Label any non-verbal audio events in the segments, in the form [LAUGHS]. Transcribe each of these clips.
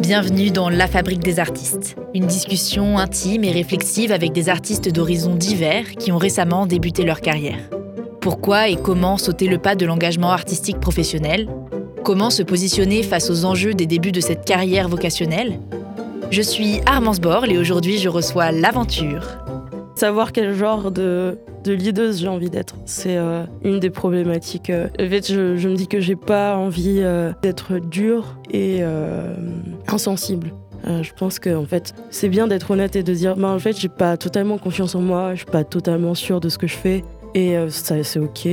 Bienvenue dans La Fabrique des artistes, une discussion intime et réflexive avec des artistes d'horizons divers qui ont récemment débuté leur carrière. Pourquoi et comment sauter le pas de l'engagement artistique professionnel? Comment se positionner face aux enjeux des débuts de cette carrière vocationnelle? Je suis Armance Borle et aujourd'hui je reçois l'aventure. Savoir quel genre de, de leaduse j'ai envie d'être, c'est euh, une des problématiques. Euh. En fait, je, je me dis que j'ai pas envie euh, d'être dure et insensible. je pense que en fait, c'est bien d'être honnête et de dire, bah, en fait, j'ai pas totalement confiance en moi, je suis pas totalement sûre de ce que je fais, et ça, c'est ok.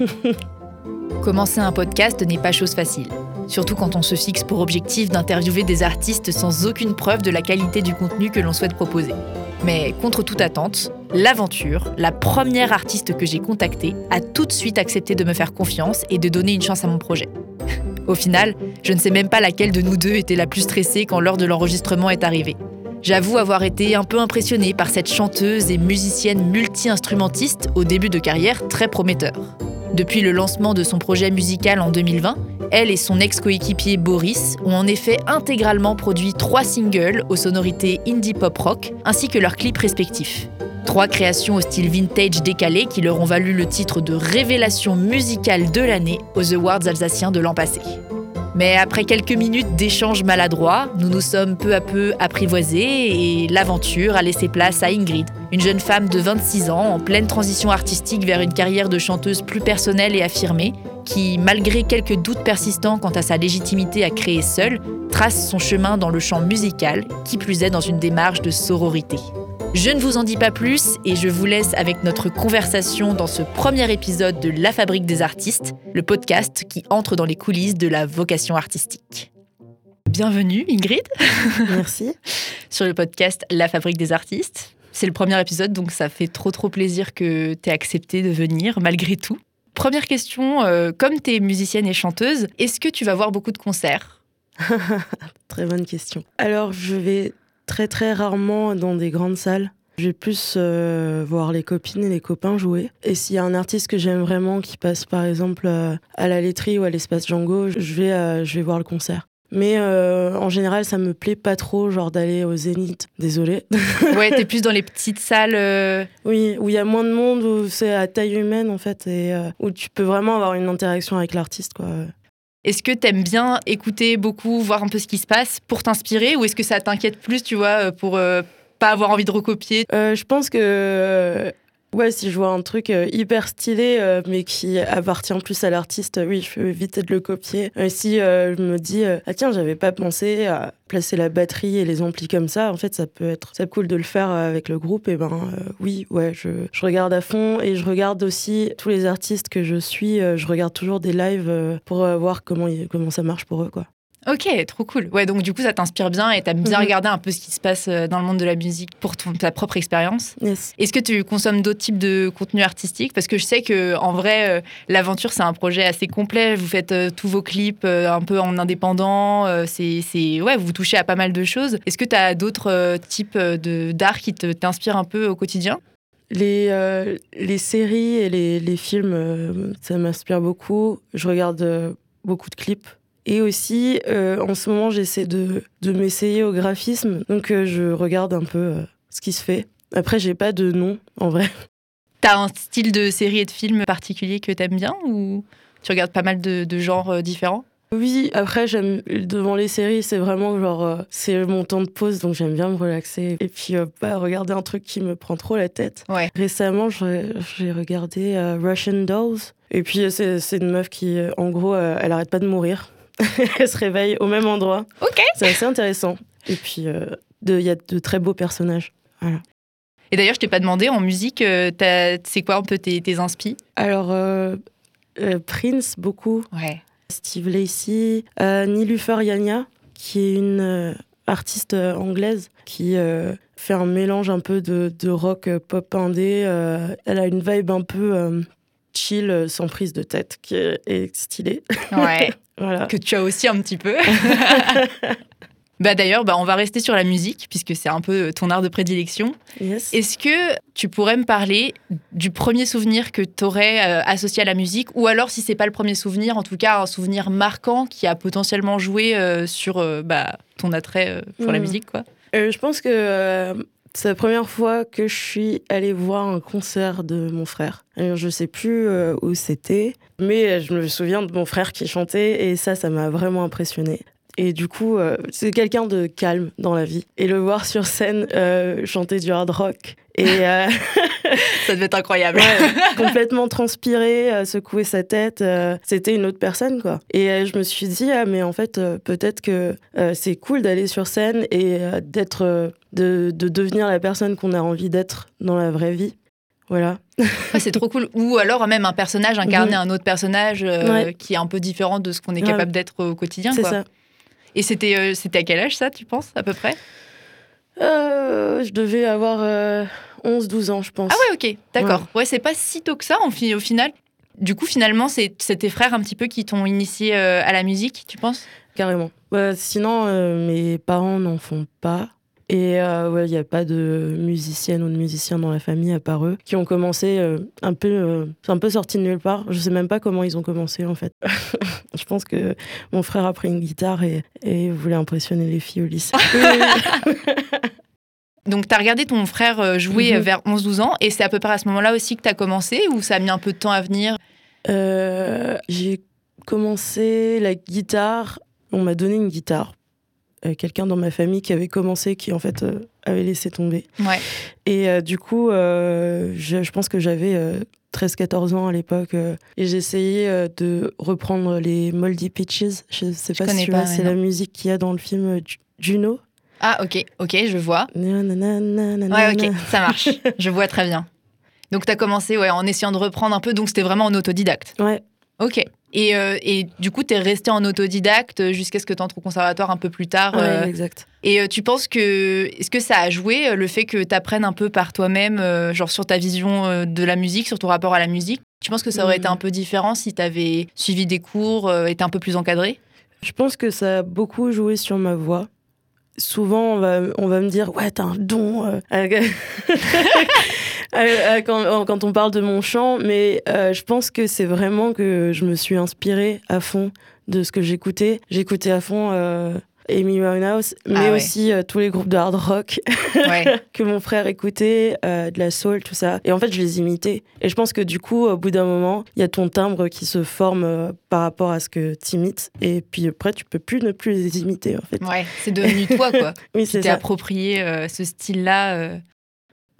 [LAUGHS] Commencer un podcast n'est pas chose facile, surtout quand on se fixe pour objectif d'interviewer des artistes sans aucune preuve de la qualité du contenu que l'on souhaite proposer. Mais contre toute attente, l'aventure, la première artiste que j'ai contactée, a tout de suite accepté de me faire confiance et de donner une chance à mon projet. Au final, je ne sais même pas laquelle de nous deux était la plus stressée quand l'heure de l'enregistrement est arrivée. J'avoue avoir été un peu impressionnée par cette chanteuse et musicienne multi-instrumentiste au début de carrière très prometteur. Depuis le lancement de son projet musical en 2020, elle et son ex-coéquipier Boris ont en effet intégralement produit trois singles aux sonorités indie pop rock, ainsi que leurs clips respectifs. Trois créations au style vintage décalé qui leur ont valu le titre de révélation musicale de l'année aux Awards alsaciens de l'an passé. Mais après quelques minutes d'échanges maladroits, nous nous sommes peu à peu apprivoisés et l'aventure a laissé place à Ingrid, une jeune femme de 26 ans en pleine transition artistique vers une carrière de chanteuse plus personnelle et affirmée, qui, malgré quelques doutes persistants quant à sa légitimité à créer seule, trace son chemin dans le champ musical, qui plus est dans une démarche de sororité. Je ne vous en dis pas plus et je vous laisse avec notre conversation dans ce premier épisode de La Fabrique des artistes, le podcast qui entre dans les coulisses de la vocation artistique. Bienvenue Ingrid. Merci. [LAUGHS] Sur le podcast La Fabrique des artistes. C'est le premier épisode, donc ça fait trop trop plaisir que tu aies accepté de venir malgré tout. Première question, euh, comme tu es musicienne et chanteuse, est-ce que tu vas voir beaucoup de concerts? [LAUGHS] Très bonne question. Alors je vais très très rarement dans des grandes salles. Je vais plus euh, voir les copines et les copains jouer. Et s'il y a un artiste que j'aime vraiment qui passe par exemple euh, à la laiterie ou à l'espace Django, je vais, euh, je vais voir le concert. Mais en général, ça me plaît pas trop, genre d'aller au Zénith. Désolée. [LAUGHS] ouais, t'es plus dans les petites salles. Oui, où il y a moins de monde, où c'est à taille humaine en fait, et où tu peux vraiment avoir une interaction avec l'artiste, quoi. Est-ce que t'aimes bien écouter beaucoup, voir un peu ce qui se passe pour t'inspirer ou est-ce que ça t'inquiète plus, tu vois, euh, pour euh, pas avoir envie de recopier? Euh, Je pense que Ouais, si je vois un truc euh, hyper stylé, euh, mais qui appartient plus à l'artiste, oui, je peux éviter de le copier. si euh, je me dis, ah tiens, j'avais pas pensé à placer la batterie et les amplis comme ça, en fait, ça peut être ça cool de le faire avec le groupe. Et ben, oui, ouais, je, je, regarde à fond et je regarde aussi tous les artistes que je suis. je regarde toujours des lives pour voir comment, comment ça marche pour eux, quoi. Ok, trop cool. Ouais, donc du coup, ça t'inspire bien et t'aimes bien mhm. regarder un peu ce qui se passe euh, dans le monde de la musique pour ton, ta propre expérience. Est-ce que tu consommes d'autres types de contenus artistiques? Parce que je sais que en vrai, euh, l'aventure, c'est un projet assez complet. Vous faites euh, tous vos clips un peu en indépendant. c'est, ouais, vous touchez à pas mal de choses. Est-ce que tu as d'autres types de, d'art qui t'inspirent un peu au quotidien? Les, les séries et les, les films, ça m'inspire beaucoup. Je regarde beaucoup de clips et aussi, euh, en ce moment, j'essaie de, de m'essayer au graphisme. Donc, euh, je regarde un peu euh, ce qui se fait. Après, j'ai pas de nom, en vrai. [LAUGHS] T'as un style de série et de film particulier que t'aimes bien ou tu regardes pas mal de, de genres différents? Oui, après, j'aime devant les séries, c'est vraiment genre, c'est mon temps de pause, donc j'aime bien me relaxer. Et puis, pas regarder un truc qui me prend trop la tête. Ouais. Récemment, j'ai regardé Russian Dolls. Et puis, c'est une meuf qui, en gros, elle arrête pas de mourir. [LAUGHS] elle se réveille au même endroit. Ok. C'est assez intéressant. Et puis, euh, il y a de très beaux personnages. Voilà. Et d'ailleurs, je t'ai pas demandé, en musique, euh, c'est quoi un peu tes, tes inspi Alors, euh, Prince, beaucoup. Ouais. Steve Lacey, Nilufer Yanya, qui est une artiste anglaise qui fait un mélange un peu de, de rock pop indé. elle a une vibe un peu chill, sans prise de tête, qui est, est stylée. Ouais. [LAUGHS] Que tu as aussi un petit peu. [LAUGHS] Bah d'ailleurs, bah on va rester sur la musique puisque c'est un peu ton art de prédilection. Yes. Est-ce que tu pourrais me parler du premier souvenir que tu aurais euh, associé à la musique? Ou alors si c'est pas le premier souvenir, en tout cas un souvenir marquant qui a potentiellement joué euh, sur euh, bah, ton attrait pour la Mhm. musique quoi? Euh, je pense que euh, c'est la première fois que je suis allée voir un concert de mon frère. Je sais plus euh, où c'était, mais je me souviens de mon frère qui chantait et ça, ça m'a vraiment impressionné. Et du coup, euh, c'est quelqu'un de calme dans la vie. Et le voir sur scène euh, chanter du hard rock et euh, [LAUGHS] Ça devait être incroyable. Ouais, [LAUGHS] complètement transpiré, euh, secouer sa tête. C'était une autre personne, quoi. Et je me suis dit, ah, mais en fait, peut-être que c'est cool d'aller sur scène et d'être, de, de devenir la personne qu'on a envie d'être dans la vraie vie. Voilà. Ouais, c'est trop cool. Ou alors même un personnage incarner Mhm. un autre personnage euh, Ouais. qui est un peu différent de ce qu'on est Ouais. capable d'être au quotidien. C'est ça. Et c'était euh, c'était à quel âge ça, tu penses, à peu près? Euh, je devais avoir euh, 11-12 ans, je pense. Ah ouais, ok, d'accord. Ouais, c'est pas si tôt que ça en fi- au final. Du coup, finalement, c'est tes frères un petit peu qui t'ont initié euh, à la musique, tu penses? Carrément. Bah, sinon, mes parents n'en font pas. Et euh, ouais, il n'y a pas de musicienne ou de musicien dans la famille à part eux qui ont commencé euh, un peu, euh, un peu sorti de nulle part. Je sais même pas comment ils ont commencé en fait. [LAUGHS] Je pense que mon frère a pris une guitare et, et voulait impressionner les filles au lycée. [LAUGHS] Donc, tu as regardé ton frère euh, jouer Mhm. vers 11-12 ans, et c'est à peu près à ce moment-là aussi que tu as commencé, ou ça a mis un peu de temps à venir? J'ai commencé la guitare. On m'a donné une guitare. Euh, Quelqu'un dans ma famille qui avait commencé, qui en fait euh, avait laissé tomber. Ouais. Et euh, du coup, je, je pense que j'avais euh, 13-14 ans à l'époque. et j'essayais de reprendre les Moldy Peaches. Je sais pas si tu vois, c'est la musique qu'il y a dans le film Ju- Juno. Ah, ok, ok, je vois. Ouais, ok, ça marche. [LAUGHS] je vois très bien. Donc, tu as commencé ouais, en essayant de reprendre un peu, donc c'était vraiment en autodidacte. Ouais. Ok. Et, euh, et du coup, tu es resté en autodidacte jusqu'à ce que tu entres au conservatoire un peu plus tard. Ouais, euh, exact. Et euh, tu penses que. Est-ce que ça a joué le fait que tu apprennes un peu par toi-même, genre sur ta vision de la musique, sur ton rapport à la musique? Tu penses que ça aurait été un peu différent si tu avais suivi des cours, été un peu plus encadré? Je pense que ça a beaucoup joué sur ma voix. Souvent, on va, on va me dire Ouais, t'as un don. [LAUGHS] euh, euh, euh, quand, quand on parle de mon chant, mais euh, je pense que c'est vraiment que je me suis inspirée à fond de ce que j'écoutais. J'écoutais à fond euh, Amy Winehouse, mais Ah ouais. aussi euh, tous les groupes de hard rock Ouais. [LAUGHS] que mon frère écoutait, euh, de la soul, tout ça. Et en fait, je les imitais. Et je pense que du coup, au bout d'un moment, il y a ton timbre qui se forme euh, par rapport à ce que tu imites. Et puis après, tu peux plus ne plus les imiter, en fait. ouais, c'est devenu toi, quoi. [LAUGHS] Oui, Tu c'est ça. approprié ce style-là.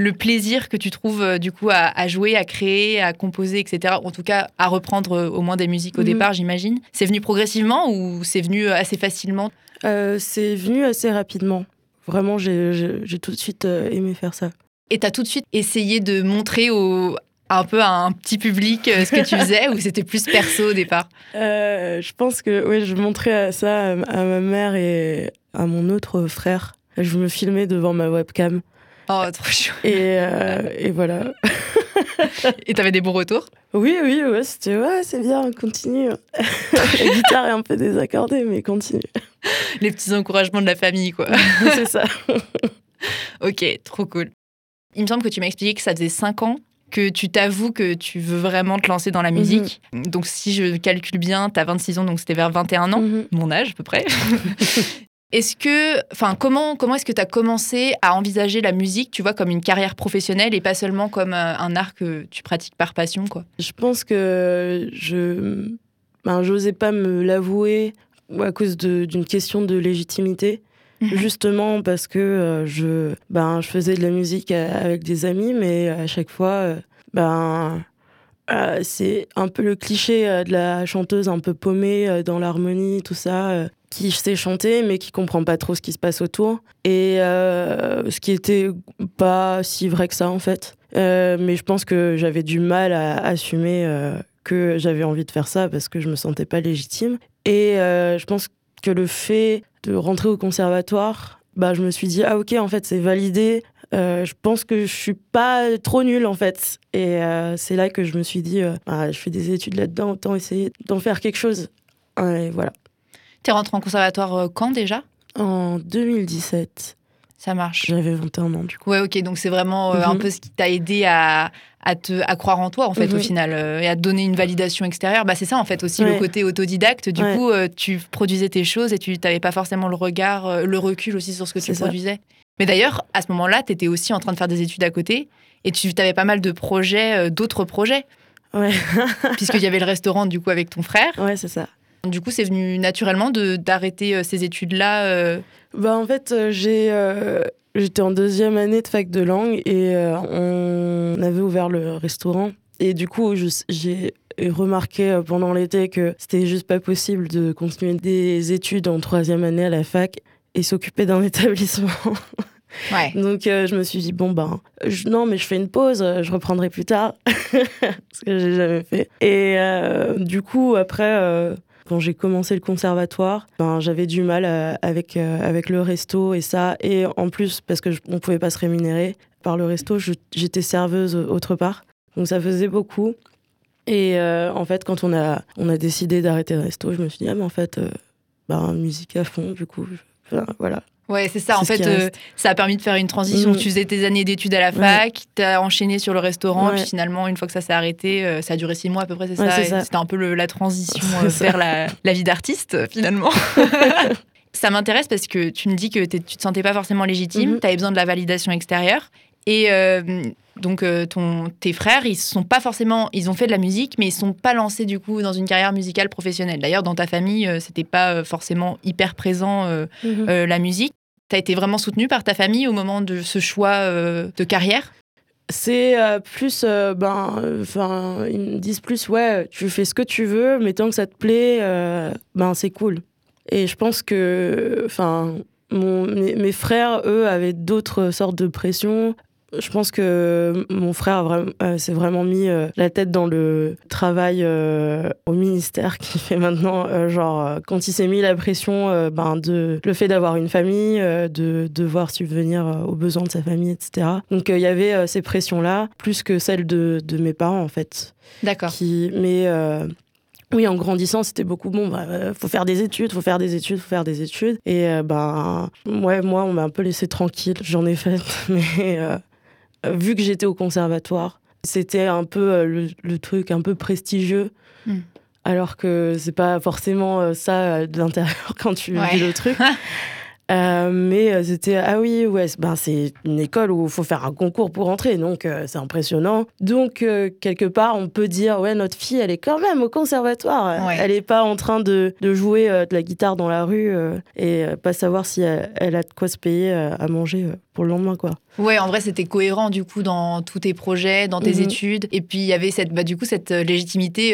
Le plaisir que tu trouves euh, du coup à, à jouer, à créer, à composer, etc. En tout cas, à reprendre euh, au moins des musiques au Mhm. départ, j'imagine. C'est venu progressivement ou c'est venu euh, assez facilement? Euh, c'est venu assez rapidement. Vraiment, j'ai- tout de suite aimé faire ça. Et t'as tout de suite essayé de montrer au, un peu à un petit public ce que tu faisais [LAUGHS] ou c'était plus perso au départ? Euh, je pense que ouais, je montrais ça à, à ma mère et à mon autre frère. Je me filmais devant ma webcam. Oh, trop chaud. Et, euh, et voilà. Et t'avais des bons retours? Oui, oui, ouais, c'était ouais, c'est bien, continue. [LAUGHS] La guitare est un peu désaccordée, mais continue. Les petits encouragements de la famille, quoi. c'est ça. [LAUGHS] ok, trop cool. Il me semble que tu m'as expliqué que ça faisait 5 ans que tu t'avoues que tu veux vraiment te lancer dans la musique. Donc, si je calcule bien, t'as 26 ans, donc c'était vers 21 ans, Mhm. mon âge à peu près. [LAUGHS] Est-ce que, enfin, comment, comment est-ce que tu as commencé à envisager la musique, tu vois, comme une carrière professionnelle et pas seulement comme euh, un art que tu pratiques par passion, quoi? Je pense que je ben, j'osais pas me l'avouer à cause d'une question de légitimité. Mhm. Justement parce que euh, je, ben, je faisais de la musique avec des amis, mais à chaque fois, euh, ben, euh, c'est un peu le cliché euh, de la chanteuse un peu paumée euh, dans l'harmonie, tout ça, qui sait chanter mais qui comprend pas trop ce qui se passe autour. Et euh, ce qui était pas si vrai que ça en fait. Euh, mais je pense que j'avais du mal à assumer euh, que j'avais envie de faire ça parce que je me sentais pas légitime. Et je pense que le fait de rentrer au conservatoire, bah, je me suis dit, ah ok, en fait, c'est validé. Je pense que je suis pas trop nulle en fait. Et c'est là que je me suis dit, Ah, je fais des études là-dedans, autant essayer d'en faire quelque chose. Et voilà. T'es rentré en conservatoire euh, quand déjà? En 2017. Ça marche. J'avais 21 ans, du coup. Ouais, ok. Donc, c'est vraiment euh, un Mhm. peu ce qui t'a aidé à, à, te, à croire en toi, en fait, au final, euh, et à te donner une validation extérieure. Bah, c'est ça, en fait, aussi le côté autodidacte. Du Ouais. coup, euh, tu produisais tes choses et tu n'avais pas forcément le regard, le recul aussi sur ce que tu ça. produisais. Mais d'ailleurs, à ce moment-là, tu étais aussi en train de faire des études à côté et tu avais pas mal de projets, d'autres projets, Ouais, [LAUGHS] puisqu'il y avait le restaurant, du coup, avec ton frère. ouais c'est ça. Du coup, c'est venu naturellement de- d'arrêter euh, ces études-là. euh, Bah, en fait, euh, j'ai, euh, j'étais en deuxième année de fac de langue et euh, on avait ouvert le restaurant. Et du coup, j'ai remarqué pendant l'été que c'était juste pas possible de continuer des études en troisième année à la fac et s'occuper d'un [LAUGHS] établissement. Ouais. Donc euh, je me suis dit bon ben je- non mais je fais une pause, je reprendrai plus tard [LAUGHS] parce que j'ai jamais fait. Et euh, du coup après euh, quand j'ai commencé le conservatoire, ben j'avais du mal euh, avec euh, avec le resto et ça et en plus parce que je, on pouvait pas se rémunérer par le resto, j'étais serveuse autre part. Donc ça faisait beaucoup. Et euh, en fait quand on a on a décidé d'arrêter le resto, je me suis dit ah mais en fait ben musique à fond du coup. voilà. Ouais, c'est ça. En fait, euh, ça a permis de faire une transition. Mhm. Tu faisais tes années d'études à la fac, tu as enchaîné sur le restaurant, Ouais. puis finalement, une fois que ça s'est arrêté, euh, ça a duré six mois à peu près, c'est Ouais, ça. C'était un peu le- la transition [LAUGHS] euh, vers la, la vie d'artiste, finalement. [LAUGHS] ça m'intéresse parce que tu me dis que tu te sentais pas forcément légitime, Mhm. tu avais besoin de la validation extérieure. Et donc, ton, tes frères, ils sont pas forcément. Ils ont fait de la musique, mais ils sont pas lancés du coup dans une carrière musicale professionnelle. D'ailleurs, dans ta famille, c'était pas forcément hyper présent euh, euh, la musique. Tu as été vraiment soutenu par ta famille au moment de ce choix euh, de carrière? C'est euh, plus, euh, ben, enfin, ils me disent plus, ouais, tu fais ce que tu veux, mais tant que ça te plaît, ben, c'est cool. Et je pense que, enfin, mes frères, eux, avaient d'autres sortes de pressions. Je pense que mon frère vraiment- euh, s'est vraiment mis euh, la tête dans le travail euh, au ministère qui [LAUGHS] fait maintenant, euh, genre, quand il s'est mis la pression, ben, de le fait d'avoir une famille, de devoir subvenir aux besoins de sa famille, etc. Donc il y avait ces pressions-là, plus que celles de, de mes parents, en fait. D'accord. Qui, mais oui, en grandissant, c'était beaucoup bon. Bah, faut faire des études, faut faire des études, faut faire des études. Et euh, ben, ouais, moi, on m'a un peu laissé tranquille. J'en ai fait, [LAUGHS] mais euh, vu que j'étais au conservatoire, c'était un peu euh, le, le truc un peu prestigieux. Hmm. Alors que c'est pas forcément euh, ça euh, de l'intérieur [LAUGHS] quand tu Ouais. vis le truc. [LAUGHS] Euh, mais euh, c'était ah oui ouais c'est- ben c'est une école où il faut faire un concours pour entrer donc euh, c'est impressionnant donc euh, quelque part on peut dire ouais notre fille elle est quand même au conservatoire Ouais. elle est pas en train de, de jouer de la guitare dans la rue et pas savoir si elle, elle a de quoi se payer à manger pour le lendemain quoi Ouais, en vrai, c'était cohérent du coup dans tous tes projets, dans tes Mhm. études. Et puis, il y avait cette, bah, du coup cette légitimité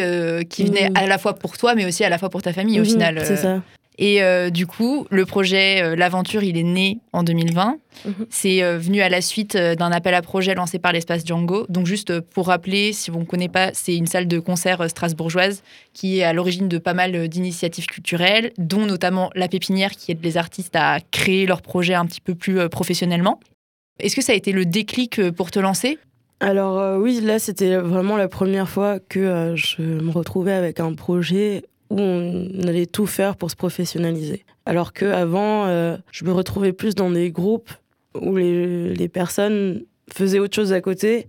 qui venait Mhm. à la fois pour toi, mais aussi à la fois pour ta famille au Mhm, final. c'est ça Et euh, du coup, le projet euh, L'Aventure, il est né en 2020. Mhm. C'est euh, venu à la suite d'un appel à projet lancé par l'espace Django. Donc, juste pour rappeler, si vous ne connaissez pas, c'est une salle de concert strasbourgeoise qui est à l'origine de pas mal d'initiatives culturelles, dont notamment La Pépinière, qui aide les artistes à créer leurs projets un petit peu plus professionnellement. Est-ce que ça a été le déclic pour te lancer? Alors euh, oui, là c'était vraiment la première fois que euh, je me retrouvais avec un projet où on allait tout faire pour se professionnaliser. Alors que avant, euh, je me retrouvais plus dans des groupes où les, personnes faisaient autre chose à côté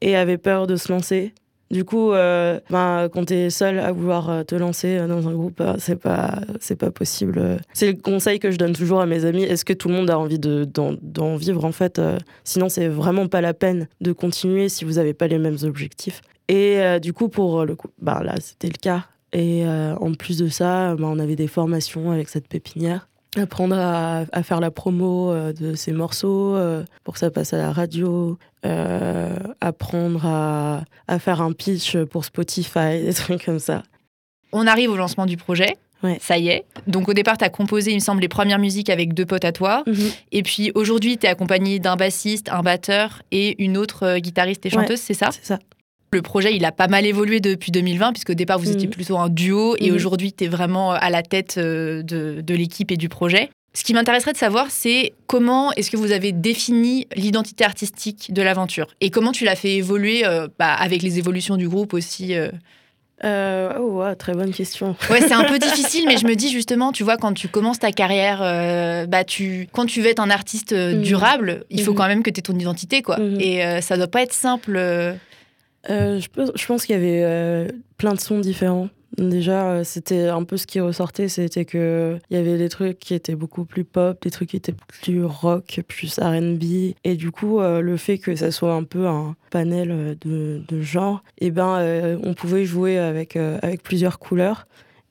et avaient peur de se lancer. Du coup, euh, ben, quand tu es seul à vouloir euh, te lancer euh, dans un groupe, c'est pas, pas possible. C'est le conseil que je donne toujours à mes amis. Est-ce que tout le monde a envie de, d'en, vivre en fait Sinon, c'est vraiment pas la peine de continuer si vous n'avez pas les mêmes objectifs. Et du coup, pour le coup, bah, là, c'était le cas. Et euh, en plus de ça, bah, on avait des formations avec cette pépinière. Apprendre à, à faire la promo euh, de ces morceaux euh, pour que ça passe à la radio. Apprendre à, à faire un pitch pour Spotify, [LAUGHS] des trucs comme ça. On arrive au lancement du projet. Ouais. Ça y est. Donc au départ, tu as composé, il me semble, les premières musiques avec deux potes à toi. Et puis aujourd'hui, tu es accompagné d'un bassiste, un batteur et une autre guitariste et Ouais. chanteuse, c'est ça? C'est ça. Le projet, il a pas mal évolué depuis 2020, puisqu'au départ, vous étiez Mhm. plutôt un duo et Mhm. aujourd'hui, tu es vraiment à la tête euh, de, de l'équipe et du projet. Ce qui m'intéresserait de savoir, c'est comment est-ce que vous avez défini l'identité artistique de l'aventure? Et comment tu l'as fait évoluer euh, bah, avec les évolutions du groupe aussi. euh? Euh, oh, très bonne question. Ouais, c'est un peu [LAUGHS] difficile, mais je me dis justement, tu vois, quand tu commences ta carrière, euh, bah tu, quand tu veux être un artiste euh, mhm. durable, il faut mhm. quand même que tu aies ton identité, quoi. Mhm. Et ça doit pas être simple. Je, je, pense qu'il y avait plein de sons différents. Déjà, euh, c'était un peu ce qui ressortait, c'était que il y avait des trucs qui étaient beaucoup plus pop, des trucs qui étaient plus rock, plus R&B, et du coup, euh, le fait que ça soit un peu un panel euh, de, de genres, et eh ben, on pouvait jouer avec avec plusieurs couleurs.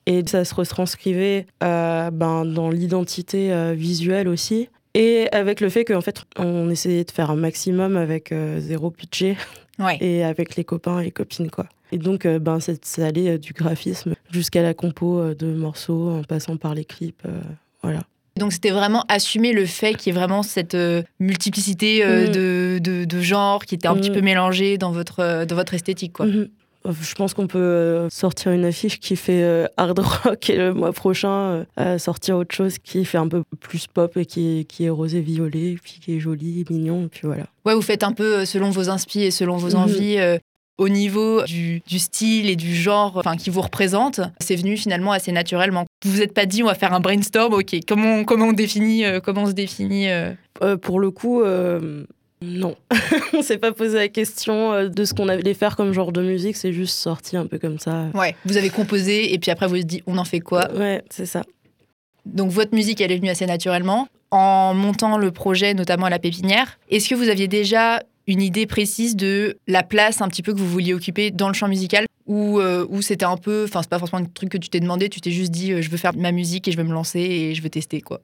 Et ça se retranscrivait ben, dans l'identité visuelle aussi. Et avec le fait qu'en fait, on essayait de faire un maximum avec zéro budget. Et avec les copains et copines, quoi. Et donc, euh, ben, ça allait euh, du graphisme jusqu'à la compo euh, de morceaux, en passant par les clips. voilà. Donc c'était vraiment assumer le fait qu'il y ait vraiment cette multiplicité mm. de, de, de, genres qui était un petit mm. peu mélangée dans votre, dans votre esthétique. Quoi. Mm-hmm. Je pense qu'on peut sortir une affiche qui fait hard rock et le mois prochain sortir autre chose qui fait un peu plus pop et qui est, qui est rosé violet, puis qui est joli, mignon, et puis voilà. Ouais, vous faites un peu selon vos inspirations et selon vos mm-hmm. envies au niveau du, style et du genre enfin, qui vous représente, c'est venu finalement assez naturellement. Vous vous êtes pas dit on va faire un brainstorm, ok, comment, comment on définit, euh, comment on se définit euh? Euh, Pour le coup, non. [LAUGHS] on s'est pas posé la question de ce qu'on allait faire comme genre de musique, c'est juste sorti un peu comme ça. Ouais, vous avez composé et puis après vous vous dit on en fait quoi? Ouais, c'est ça. Donc votre musique, elle est venue assez naturellement. En montant le projet, notamment à la pépinière, est-ce que vous aviez déjà une idée précise de la place un petit peu que vous vouliez occuper dans le champ musical? Ou euh, c'était un peu, enfin c'est pas forcément un truc que tu t'es demandé, tu t'es juste dit euh, je veux faire ma musique et je veux me lancer et je veux tester quoi?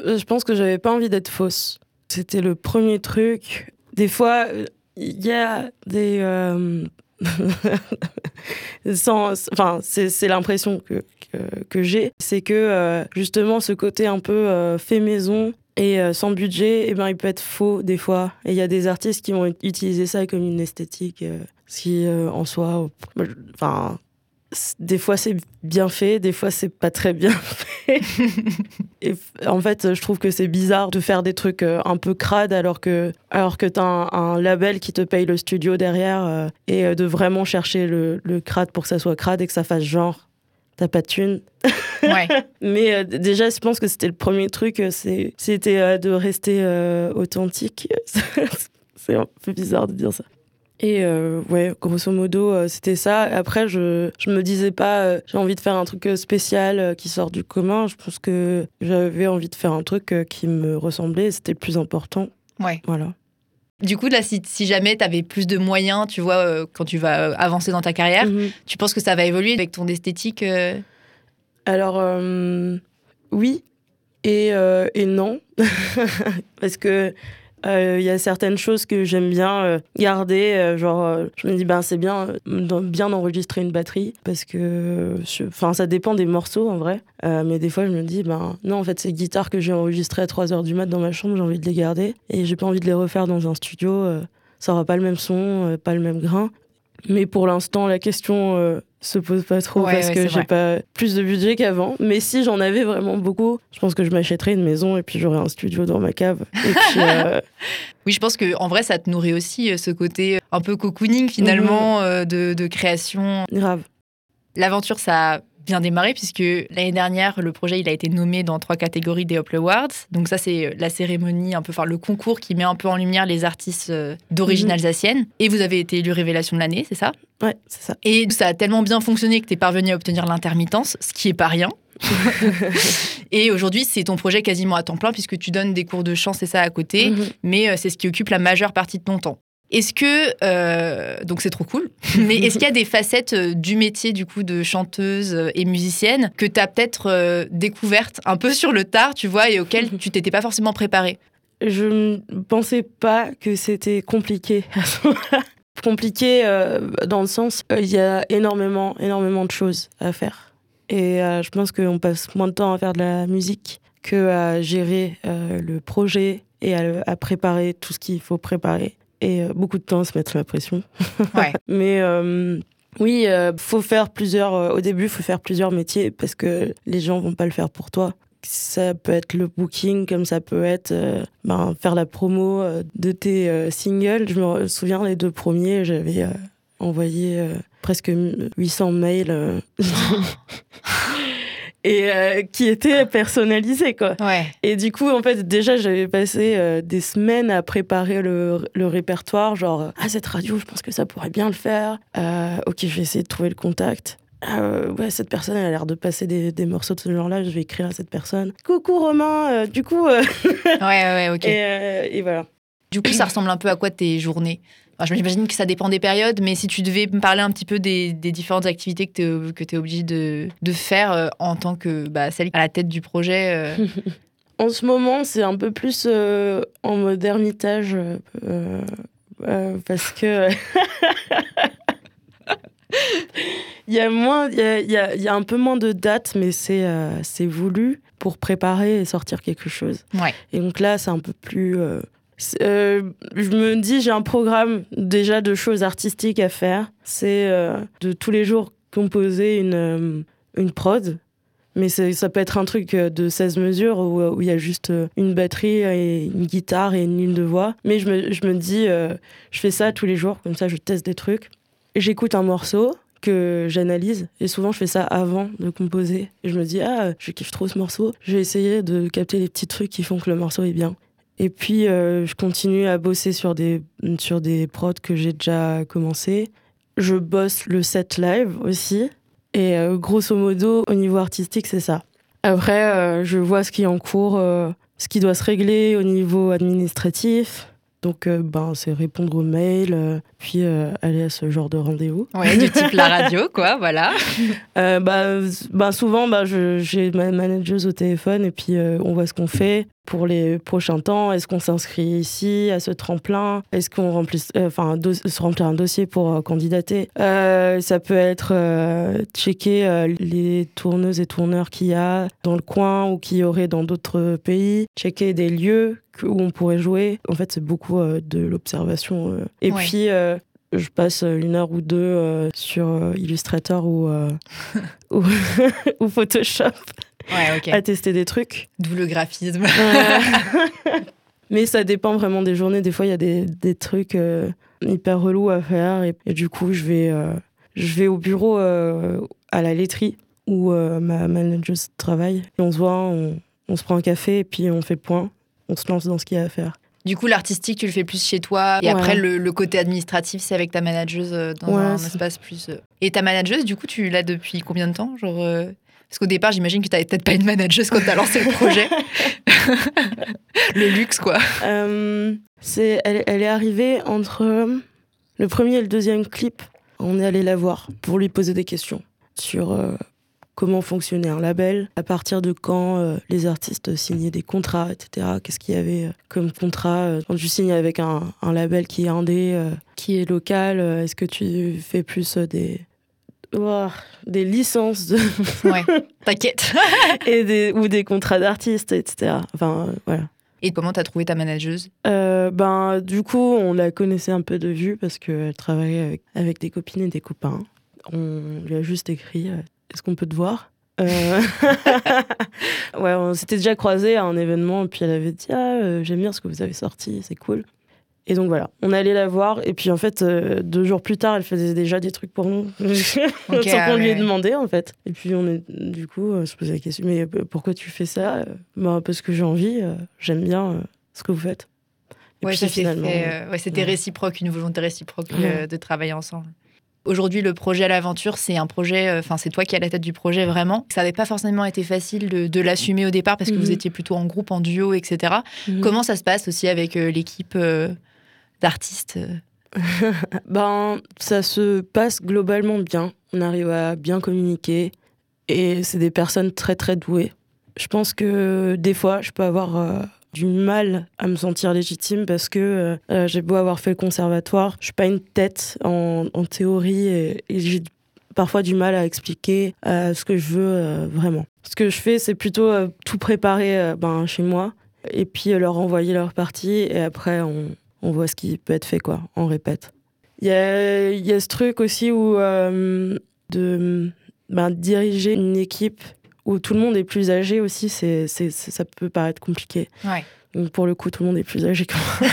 Euh, je pense que j'avais pas envie d'être fausse. C'était le premier truc. Des fois, il y a des [LAUGHS] sans, enfin c'est l'impression que, que, j'ai, c'est que justement ce côté un peu fait maison et euh, sans budget, eh ben, il peut être faux des fois. Et il y a des artistes qui vont utiliser ça comme une esthétique, euh, si euh, en soi, enfin, des fois c'est bien fait, des fois c'est pas très bien [LAUGHS] fait. [LAUGHS] et en fait, je trouve que c'est bizarre de faire des trucs un peu crades alors que, alors que t'as un, un label qui te paye le studio derrière et de vraiment chercher le, le crade pour que ça soit crade et que ça fasse genre t'as pas de thunes. [LAUGHS] Ouais. Mais euh, déjà, je pense que c'était le premier truc, euh, c'était euh, de rester authentique. c'est un peu bizarre de dire ça. Et ouais, grosso modo, c'était ça. Après, je, je me disais pas, j'ai envie de faire un truc spécial qui sort du commun. Je pense que j'avais envie de faire un truc qui me ressemblait. C'était le plus important. Ouais. Voilà. Du coup, là, si, jamais tu avais plus de moyens, tu vois, euh, quand tu vas euh, avancer dans ta carrière, mhm. tu penses que ça va évoluer avec ton esthétique euh? Alors, oui et, et non. [LAUGHS] Parce que il euh, y a certaines choses que j'aime bien euh, garder. Euh, genre, je me dis, ben, c'est bien, bien d'enregistrer une batterie parce que, enfin, ça dépend des morceaux en vrai. mais des fois, je me dis, ben, non, en fait, ces guitares que j'ai enregistrées à 3 h du mat dans ma chambre, j'ai envie de les garder et j'ai pas envie de les refaire dans un studio. ça aura pas le même son, pas le même grain. Mais pour l'instant, la question se pose pas trop parce que j'ai pas plus de budget qu'avant. Mais si j'en avais vraiment beaucoup, je pense que je m'achèterais une maison et puis j'aurais un studio dans ma cave. [LAUGHS] Euh, oui, je pense que en vrai, ça te nourrit aussi euh, ce côté euh, un peu cocooning finalement mhm. de, de, création. Grave. L'aventure, ça bien démarré puisque l'année dernière, le projet il a été nommé dans trois catégories des Hopple Awards. Donc ça, c'est la cérémonie, un peu, enfin le concours qui met un peu en lumière les artistes d'origine mhm. alsacienne. Et vous avez été élu révélation de l'année, c'est ça? Ouais, c'est ça. Et ça a tellement bien fonctionné que tu es parvenu à obtenir l'intermittence, ce qui est pas rien. [LAUGHS] et aujourd'hui, c'est ton projet quasiment à temps plein puisque tu donnes des cours de chant, c'est ça à côté, mhm. mais euh, c'est ce qui occupe la majeure partie de ton temps. Est-ce que euh, donc c'est trop cool, [LAUGHS] mais est-ce qu'il y a des facettes euh, du métier du coup de chanteuse et musicienne que tu as peut-être découvertes un peu sur le tard, tu vois, et auxquelles tu t'étais pas forcément préparée? Je ne pensais pas que c'était compliqué à ce moment-là compliqué euh, dans le sens euh, il y a énormément énormément de choses à faire et euh, je pense qu'on passe moins de temps à faire de la musique que à gérer le projet et à, préparer tout ce qu'il faut préparer et beaucoup de temps à se mettre la pression ouais. [LAUGHS] mais oui, il faut faire plusieurs. au début, il faut faire plusieurs métiers parce que les gens vont pas le faire pour toi. Ça peut être le booking, comme ça peut être euh, ben, faire la promo euh, de tes euh, singles. Je me souviens, les deux premiers, j'avais envoyé presque 800 mails. [LAUGHS] et qui étaient personnalisés, quoi. Ouais. Et du coup, en fait, déjà, j'avais passé des semaines à préparer le, le répertoire, genre, ah, cette radio, je pense que ça pourrait bien le faire. Ok, je vais essayer de trouver le contact. Euh, ouais, cette personne, elle a l'air de passer des, des morceaux de ce genre-là, je vais écrire à cette personne. Coucou Romain, euh, du coup. euh, [LAUGHS] Ouais, ouais, ok. et, et voilà. Du coup, ça ressemble un peu à quoi tes journées? Enfin, J'imagine que ça dépend des périodes, mais si tu devais me parler un petit peu des, des différentes activités que tu es, obligé de, de faire en tant que bah, celle à la tête du projet. [LAUGHS] En ce moment, c'est un peu plus en mode ermitage, parce que [LAUGHS] il y a moins, il y a, il y a- un peu moins de dates, mais c'est euh, c'est voulu pour préparer et sortir quelque chose. Ouais. Et donc là, c'est un peu plus. euh, euh, je me dis, j'ai un programme déjà de choses artistiques à faire. C'est de tous les jours composer une, une prod. Mais ça peut être un truc de 16 mesures où il y a juste une batterie et une guitare et une ligne de voix. Mais je me, je me dis, euh, je fais ça tous les jours, comme ça je teste des trucs. J'écoute un morceau que j'analyse et souvent je fais ça avant de composer. Et je me dis, ah, je kiffe trop ce morceau, je vais essayer de capter les petits trucs qui font que le morceau est bien. Et puis euh, je continue à bosser sur des, sur des prods que j'ai déjà commencé. Je bosse le set live aussi. Et euh, grosso modo, au niveau artistique, c'est ça. Après, euh, je vois ce qui est en cours, ce qui doit se régler au niveau administratif. Donc, euh, ben, c'est répondre aux mails, euh, puis euh, aller à ce genre de rendez-vous. ouais, du type la radio, quoi, [LAUGHS] voilà. Bah, bah, souvent, bah, j'ai ma manageuse au téléphone et puis on voit ce qu'on fait pour les prochains temps? Est-ce qu'on s'inscrit ici, à ce tremplin? Est-ce qu'on remplit, euh, enfin, se remplit un dossier pour euh, candidater? Euh, Ça peut être checker les tourneuses et tourneurs qu'il y a dans le coin ou qu'il y aurait dans d'autres pays, checker des lieux où on pourrait jouer. En fait, c'est beaucoup de l'observation. Et Ouais. puis, je passe une heure ou deux euh, sur euh, Illustrator ou, euh, [LAUGHS] ou, [LAUGHS] ou Photoshop Ouais, à tester des trucs. D'où le graphisme. Euh, [LAUGHS] Mais ça dépend vraiment des journées. Des fois, il y a des, des trucs euh, hyper relous à faire. Et, et du coup, je vais, euh, je vais au bureau euh, à la laiterie où euh, ma manageuse travaille. Et on se voit, on, on se prend un café et puis on fait le point. On se lance dans ce qu'il y a à faire. Du coup, l'artistique, tu le fais plus chez toi. Et Ouais. après, le, le côté administratif, c'est avec ta manageuse dans Ouais, un espace plus. Et ta manageuse, du coup, tu l'as depuis combien de temps Genre. Parce qu'au départ, j'imagine que tu n'avais peut-être pas une manageuse quand tu as lancé le projet. [LAUGHS] le luxe, quoi. Euh, c'est, elle, elle est arrivée entre le premier et le deuxième clip. On est allé la voir pour lui poser des questions sur euh, comment fonctionnait un label, à partir de quand euh, les artistes signaient des contrats, etc. Qu'est-ce qu'il y avait comme contrat quand tu signes avec un, un label qui est indé, qui est local Est-ce que tu fais plus des Des licences de- [LAUGHS] Ouais, t'inquiète. [LAUGHS] et des, ou des contrats d'artistes, etc. Enfin, euh, voilà. Et comment t'as trouvé ta manageuse? Euh, ben, du coup, on la connaissait un peu de vue parce qu'elle travaillait avec, avec des copines et des copains. On lui a juste écrit euh, Est-ce qu'on peut te voir? Euh, [LAUGHS] Ouais, on s'était déjà croisés à un événement et puis elle avait dit Ah, j'aime bien ce que vous avez sorti, c'est cool. Et donc voilà, on allait la voir et puis en fait, euh, deux jours plus tard, elle faisait déjà des trucs pour nous [LAUGHS] sans qu'on ah lui ait demandé en fait. Et puis on est, du coup, euh, je posais la question Mais euh, pourquoi tu fais ça bah, Parce que j'ai envie, euh, j'aime bien ce que vous faites. Et Ouais, puis finalement. ouais, c'était ouais. réciproque, une volonté réciproque Ouais. de travailler ensemble. Aujourd'hui, le projet à l'aventure, c'est un projet, enfin, c'est toi qui es à la tête du projet vraiment. Ça n'avait pas forcément été facile de, de l'assumer au départ parce que vous Mhm. étiez plutôt en groupe, en duo, etc. Mhm. Comment ça se passe aussi avec l'équipe d'artistes euh [LAUGHS] Ben, ça se passe globalement bien. On arrive à bien communiquer et c'est des personnes très très douées. Je pense que des fois, je peux avoir euh, du mal à me sentir légitime parce que euh, j'ai beau avoir fait le conservatoire, je suis pas une tête en, théorie et, j'ai parfois du mal à expliquer ce que je veux vraiment. Ce que je fais, c'est plutôt tout préparer ben, chez moi et puis leur envoyer leur partie et après on, on voit ce qui peut être fait, quoi. On répète. Il y a, il y a ce truc aussi où euh, de ben, diriger une équipe où tout le monde est plus âgé aussi, c'est, c'est, ça peut paraître compliqué. Ouais. pour le coup, tout le monde est plus âgé que moi.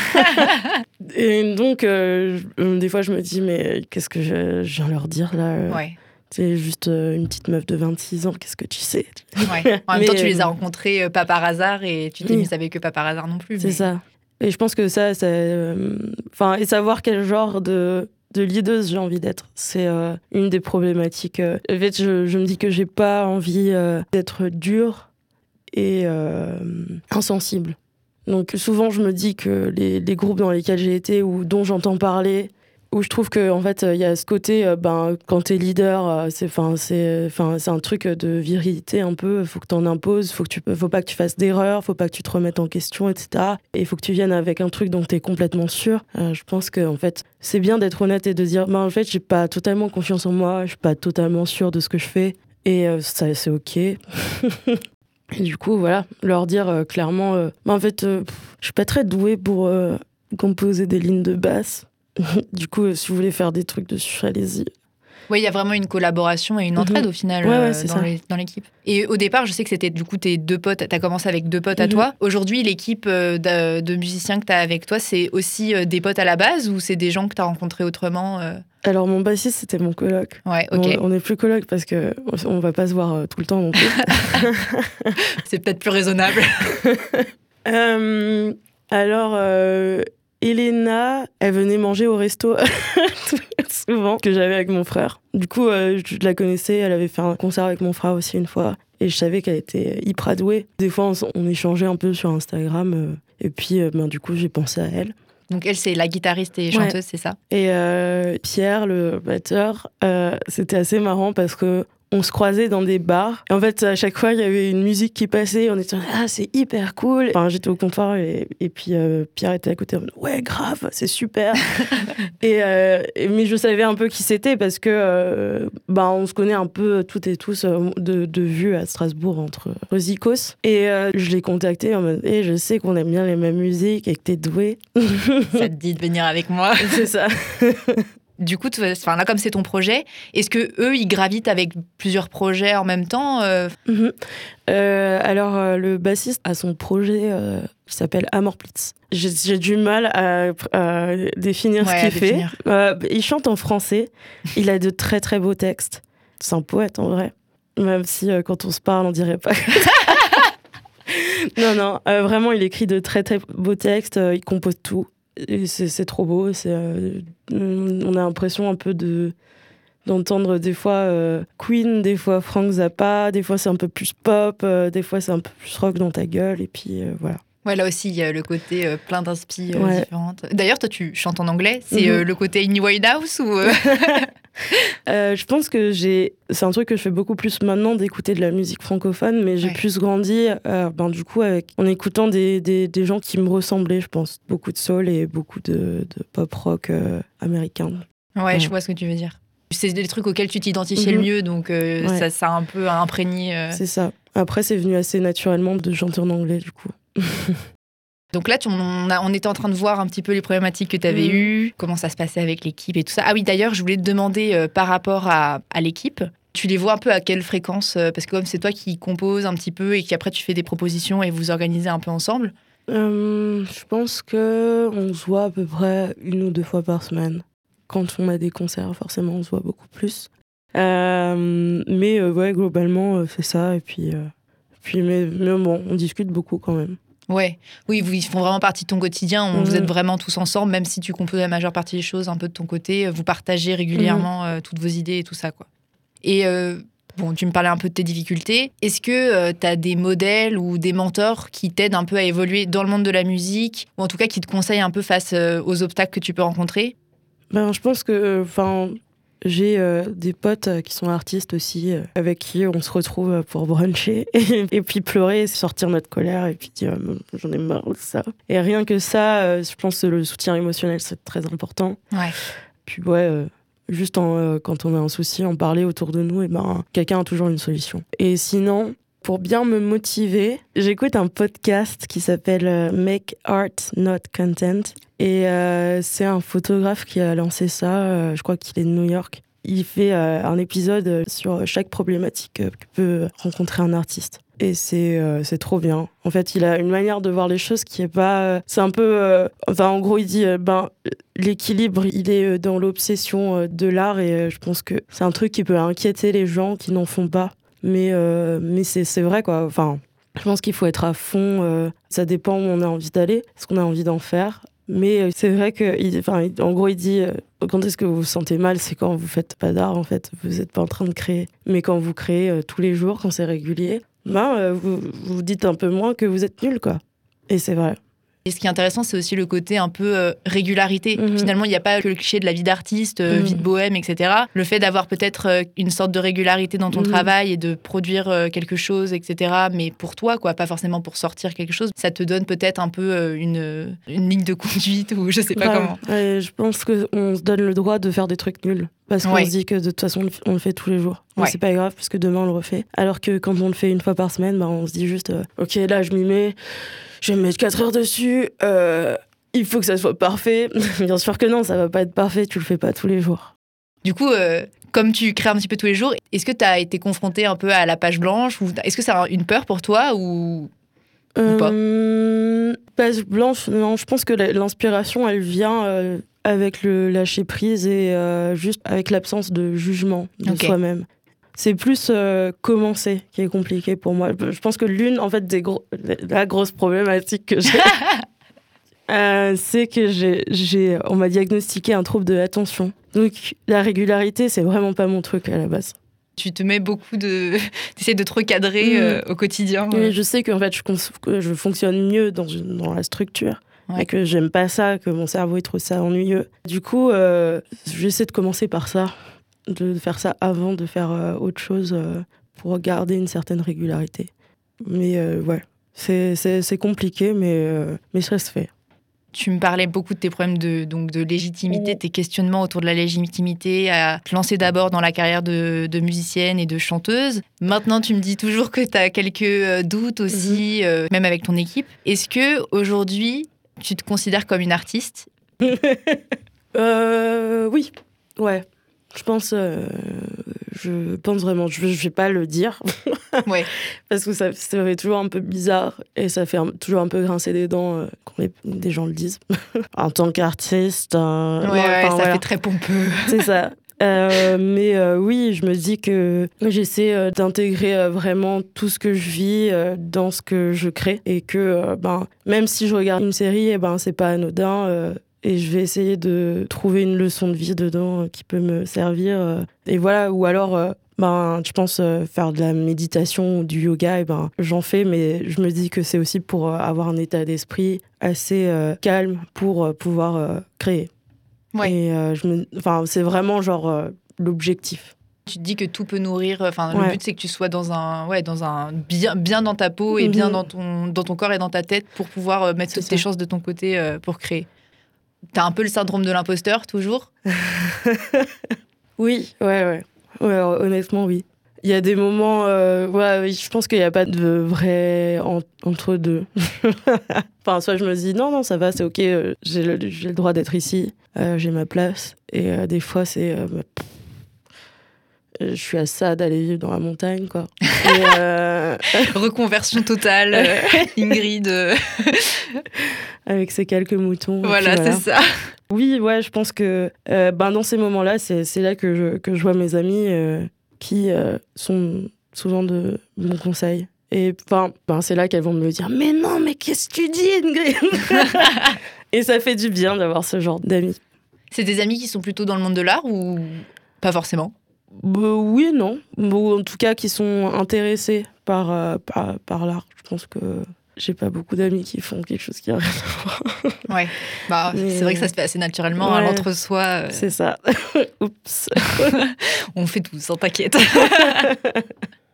[LAUGHS] et donc, euh, des fois, je me dis, mais qu'est-ce que je, je viens leur dire là Ouais. C'est juste une petite meuf de 26 ans, qu'est-ce que tu sais? Ouais. En même [LAUGHS] Mais, temps, tu les as euh, rencontrés pas par hasard et tu t'es oui. mise avec eux pas par hasard non plus. C'est mais- ça. Et je pense que ça, ça euh, enfin, et savoir quel genre de, de leaduse j'ai envie d'être, c'est euh, une des problématiques. euh. En fait, je, me dis que j'ai pas envie d'être dure et insensible. Donc souvent, je me dis que les, les groupes dans lesquels j'ai été ou dont j'entends parler, où je trouve que en fait il y a ce côté euh, ben quand t'es leader euh, c'est enfin c'est enfin c'est un truc de virilité un peu. Faut que t'en imposes faut que tu faut pas que tu fasses d'erreurs faut pas que tu te remettes en question etc et faut que tu viennes avec un truc dont t'es complètement sûr. Euh, je pense que en fait c'est bien d'être honnête et de dire ben en fait j'ai pas totalement confiance en moi je suis pas totalement sûr de ce que je fais et ça c'est ok. [LAUGHS] Et du coup voilà leur dire clairement ben, en fait je suis pas très douée pour composer des lignes de basse [LAUGHS] du coup, euh, si vous voulez faire des trucs dessus, allez-y. Oui, il y a vraiment une collaboration et une Mhm. entraide au final Ouais, ouais, euh, dans l'équipe. Et au départ, je sais que c'était du coup tes deux potes. Tu as commencé avec deux potes à Mhm. toi. Aujourd'hui, l'équipe euh, de, de musiciens que tu as avec toi, c'est aussi des potes à la base ou c'est des gens que tu as rencontrés autrement euh Alors, mon bassiste, c'était mon coloc. Ouais, ok. On, on est plus coloc parce que on va pas se voir tout le temps non plus. [LAUGHS] C'est peut-être plus raisonnable. [LAUGHS] Euh, alors, Elena, elle venait manger au resto [LAUGHS] souvent que j'avais avec mon frère. Du coup, euh, je la connaissais. Elle avait fait un concert avec mon frère aussi une fois. Et je savais qu'elle était hyper douée. Des fois, on, échangeait un peu sur Instagram. euh, et puis, euh, ben, du coup, j'ai pensé à elle. Donc elle, c'est la guitariste et chanteuse, c'est ça? Et euh, Pierre, le batteur, euh, c'était assez marrant parce que on se croisait dans des bars. Et en fait, à chaque fois, il y avait une musique qui passait. On était ah, c'est hyper cool. Enfin, j'étais au comptoir et, et puis euh, Pierre était à côté. Ouais, grave, c'est super. [LAUGHS] et, euh, et- mais je savais un peu qui c'était parce que euh, bah, on se connaît un peu toutes et tous de, de vue à Strasbourg entre Zikos. Et je l'ai contacté en mode Eh, je sais qu'on aime bien les mêmes musiques et que t'es doué. Ça te dit de venir avec moi. [LAUGHS] c'est ça. [LAUGHS] Du coup, enfin, là, comme c'est ton projet, est-ce que eux, ils gravitent avec plusieurs projets en même temps euh, Mhm. Euh, alors, euh, le bassiste a son projet euh, qui s'appelle Amorplitz. J'ai du mal à, à définir Ouais, ce qu'il fait. il chante en français. Il a de très très beaux textes. C'est un poète en vrai. Même si quand on se parle, on dirait pas. [LAUGHS] non, non, vraiment, il écrit de très très beaux textes. il compose tout. C'est trop beau. C'est, euh, on a l'impression un peu de d'entendre des fois euh, Queen, des fois Frank Zappa, des fois c'est un peu plus pop, euh, des fois c'est un peu plus rock dans ta gueule, et puis euh, voilà. Ouais, là aussi, il y a le côté euh, plein d'inspi euh, Ouais. différentes. D'ailleurs, toi, tu chantes en anglais. C'est Mhm. euh, le côté Amy Winehouse ou [LAUGHS] [LAUGHS] euh, je pense que j'ai, c'est un truc que je fais beaucoup plus maintenant d'écouter de la musique francophone, mais j'ai Ouais. plus grandi, euh, ben du coup avec, en écoutant des, des, des gens qui me ressemblaient, je pense, beaucoup de soul et beaucoup de, de pop rock euh, américain. Ouais, Ouais. je vois ce que tu veux dire. C'est des trucs auxquels tu t'identifiais Mhm. le mieux, donc Ouais. ça, ça a un peu imprégné. C'est ça. Après, c'est venu assez naturellement de chanter en anglais, du coup. [LAUGHS] Donc là, tu- on, a- on était en train de voir un petit peu les problématiques que tu avais Mhm. eues, comment ça se passait avec l'équipe et tout ça. Ah oui, d'ailleurs, je voulais te demander euh, par rapport à, à l'équipe, tu les vois un peu à quelle fréquence euh, Parce que comme c'est toi qui composes un petit peu et qu'après tu fais des propositions et vous organisez un peu ensemble. Euh, je pense que on se voit à peu près une ou deux fois par semaine. Quand on a des concerts, forcément, on se voit beaucoup plus. Mais ouais, globalement, c'est ça. Et puis, puis mais, mais bon, on discute beaucoup quand même. Ouais, oui, vous, ils font vraiment partie de ton quotidien. On- Vous Mhm. êtes vraiment tous ensemble, même si tu composes la majeure partie des choses un peu de ton côté. euh, Vous partagez régulièrement euh, toutes vos idées et tout ça, quoi. Et euh, bon, tu me parlais un peu de tes difficultés. Est-ce que tu as des modèles ou des mentors qui t'aident un peu à évoluer dans le monde de la musique, ou en tout cas qui te conseillent un peu face euh, aux obstacles que tu peux rencontrer? Ben, je pense que, enfin, j'ai euh, des potes euh, qui sont artistes aussi, euh, avec qui on se retrouve pour bruncher [LAUGHS] et, et puis pleurer, sortir notre colère et puis dire j'en ai marre de ça. Et rien que ça, euh, je pense que le soutien émotionnel c'est très important. Ouais. Puis ouais, juste en, quand on a un souci, en parler autour de nous, et ben quelqu'un a toujours une solution. Et sinon, pour bien me motiver, j'écoute un podcast qui s'appelle Make Art Not Content. Et euh, c'est un photographe qui a lancé ça, euh, je crois qu'il est de New York. Il fait euh, un épisode sur chaque problématique que peut rencontrer un artiste. et c'est trop bien. En fait, il a une manière de voir les choses qui est pas. c'est un peu. enfin, en gros, il dit ben l'équilibre, il est dans l'obsession de l'art et je pense que c'est un truc qui peut inquiéter les gens qui n'en font pas. Mais mais c'est vrai quoi. Enfin, je pense qu'il faut être à fond. ça dépend où on a envie d'aller, ce qu'on a envie d'en faire. Mais euh, c'est vrai que, en gros, il dit euh, quand est-ce que vous vous sentez mal, c'est quand vous faites pas d'art en fait, vous n'êtes pas en train de créer. Mais quand vous créez euh, tous les jours, quand c'est régulier, ben vous vous dites un peu moins que vous êtes nul quoi. Et c'est vrai. Et ce qui est intéressant, c'est aussi le côté un peu euh, régularité. Mhm. Finalement, il n'y a pas que le cliché de la vie d'artiste, euh, Mhm. vie de bohème, etc. Le fait d'avoir peut-être euh, une sorte de régularité dans ton Mhm. travail et de produire quelque chose, etc. Mais pour toi, quoi, pas forcément pour sortir quelque chose, ça te donne peut-être un peu une, une ligne de [LAUGHS] conduite ou je sais pas Ouais. comment. Je pense qu'on se donne le droit de faire des trucs nuls. Parce qu'on Ouais. se dit que de toute façon, on le fait tous les jours. Ouais. c'est pas grave, parce que demain, on le refait. Alors que quand on le fait une fois par semaine, bah, on se dit juste, euh, OK, là, je m'y mets, je vais me mettre 4 heures dessus, euh, il faut que ça soit parfait. [LAUGHS] Bien sûr que non, ça va pas être parfait, tu le fais pas tous les jours. Du coup, euh, comme tu crées un petit peu tous les jours, est-ce que tu as été confronté un peu à la page blanche ou est-ce que c'est un- une peur pour toi ou Ou pas? Page blanche, non, je pense que l'inspiration, elle vient euh, avec le lâcher prise et euh, juste avec l'absence de jugement de soi-même. C'est plus euh, commencer qui est compliqué pour moi. Je pense que l'une, en fait, des gros, la grosse problématique que j'ai, [LAUGHS] euh, c'est que j'ai, j'ai, on m'a diagnostiqué un trouble de l'attention. Donc la régularité, c'est vraiment pas mon truc à la base. Tu te mets beaucoup de. [LAUGHS] tu essaies de te recadrer Mhm. euh, au quotidien Mais je sais qu'en fait, je, que je fonctionne mieux dans, une- dans la structure. Ouais. Et que j'aime pas ça, que mon cerveau il trouve ça ennuyeux. Du coup, euh, j'essaie de commencer par ça, de faire ça avant de faire euh, autre chose pour garder une certaine régularité. Mais ouais, c'est- compliqué, mais, mais ça se fait. Tu me parlais beaucoup de tes problèmes de, donc de légitimité, Mm. tes questionnements autour de la légitimité, à te lancer d'abord dans la carrière de, de musicienne et de chanteuse. Maintenant, tu me dis toujours que tu as quelques euh, doutes aussi, Mm-hmm. euh, même avec ton équipe. Est-ce que aujourd'hui, tu te considères comme une artiste? [LAUGHS] Euh, oui, ouais. Je pense, euh, je pense vraiment. Je, je vais pas le dire. [LAUGHS] Ouais. Parce que ça, ça fait toujours un peu bizarre et ça fait un- toujours un peu grincer des dents euh, quand les- des gens le disent. [LAUGHS] en tant qu'artiste, euh, Ouais, non, ouais, enfin, ça voilà, fait très pompeux. [LAUGHS] c'est ça. Euh, mais euh, oui, je me dis que j'essaie euh, d'intégrer vraiment tout ce que je vis dans ce que je crée et que ben même si je regarde une série, et ben c'est pas anodin et je vais essayer de trouver une leçon de vie dedans euh, qui peut me servir euh, et voilà ou alors euh, ben je pense euh, faire de la méditation ou du yoga et ben j'en fais mais je me dis que c'est aussi pour euh, avoir un état d'esprit assez euh, calme pour pouvoir créer. Ouais. Et je me... enfin, c'est vraiment genre l'objectif. Tu te dis que tout peut nourrir. Enfin, le but c'est que tu sois dans un, ouais, dans un bien, bien dans ta peau et bien Mhm. dans ton, dans ton corps et dans ta tête pour pouvoir mettre toutes tes chances de ton côté pour créer. T'as un peu le syndrome de l'imposteur toujours. [LAUGHS] Oui, ouais, ouais. Honnêtement, oui. Il y a des moments, euh, ouais, je pense qu'il n'y a pas de vrai en- entre deux. [LAUGHS] enfin, soit je me dis non, non, ça va, c'est ok, euh, j'ai le, droit d'être ici, euh, j'ai ma place. Et euh, des fois, c'est. bah, je suis à ça d'aller vivre dans la montagne, quoi. Et, [LAUGHS] Reconversion totale, Ingrid. Avec ces quelques moutons. voilà, c'est ça. [LAUGHS] Oui, ouais, je pense que euh, ben, dans ces moments-là, c'est là que je, que je vois mes amis euh, qui euh, sont souvent de bons conseils. Et enfin, ben, c'est là qu'elles vont me dire Mais non, mais qu'est-ce que tu dis, Ingrid? [LAUGHS] Et ça fait du bien d'avoir ce genre d'amis. C'est des amis qui sont plutôt dans le monde de l'art ou pas forcément? Bah, oui, non. Ou en tout cas, qui sont intéressés par, par, par l'art. Je pense que j'ai pas beaucoup d'amis qui font quelque chose qui a rien à voir. Ouais. Bah, [LAUGHS] Mais- c'est vrai que ça se fait assez naturellement à Ouais. l'entre-soi. euh, C'est ça. [LAUGHS] Oups. [LAUGHS] on fait tous, hein, t'inquiète.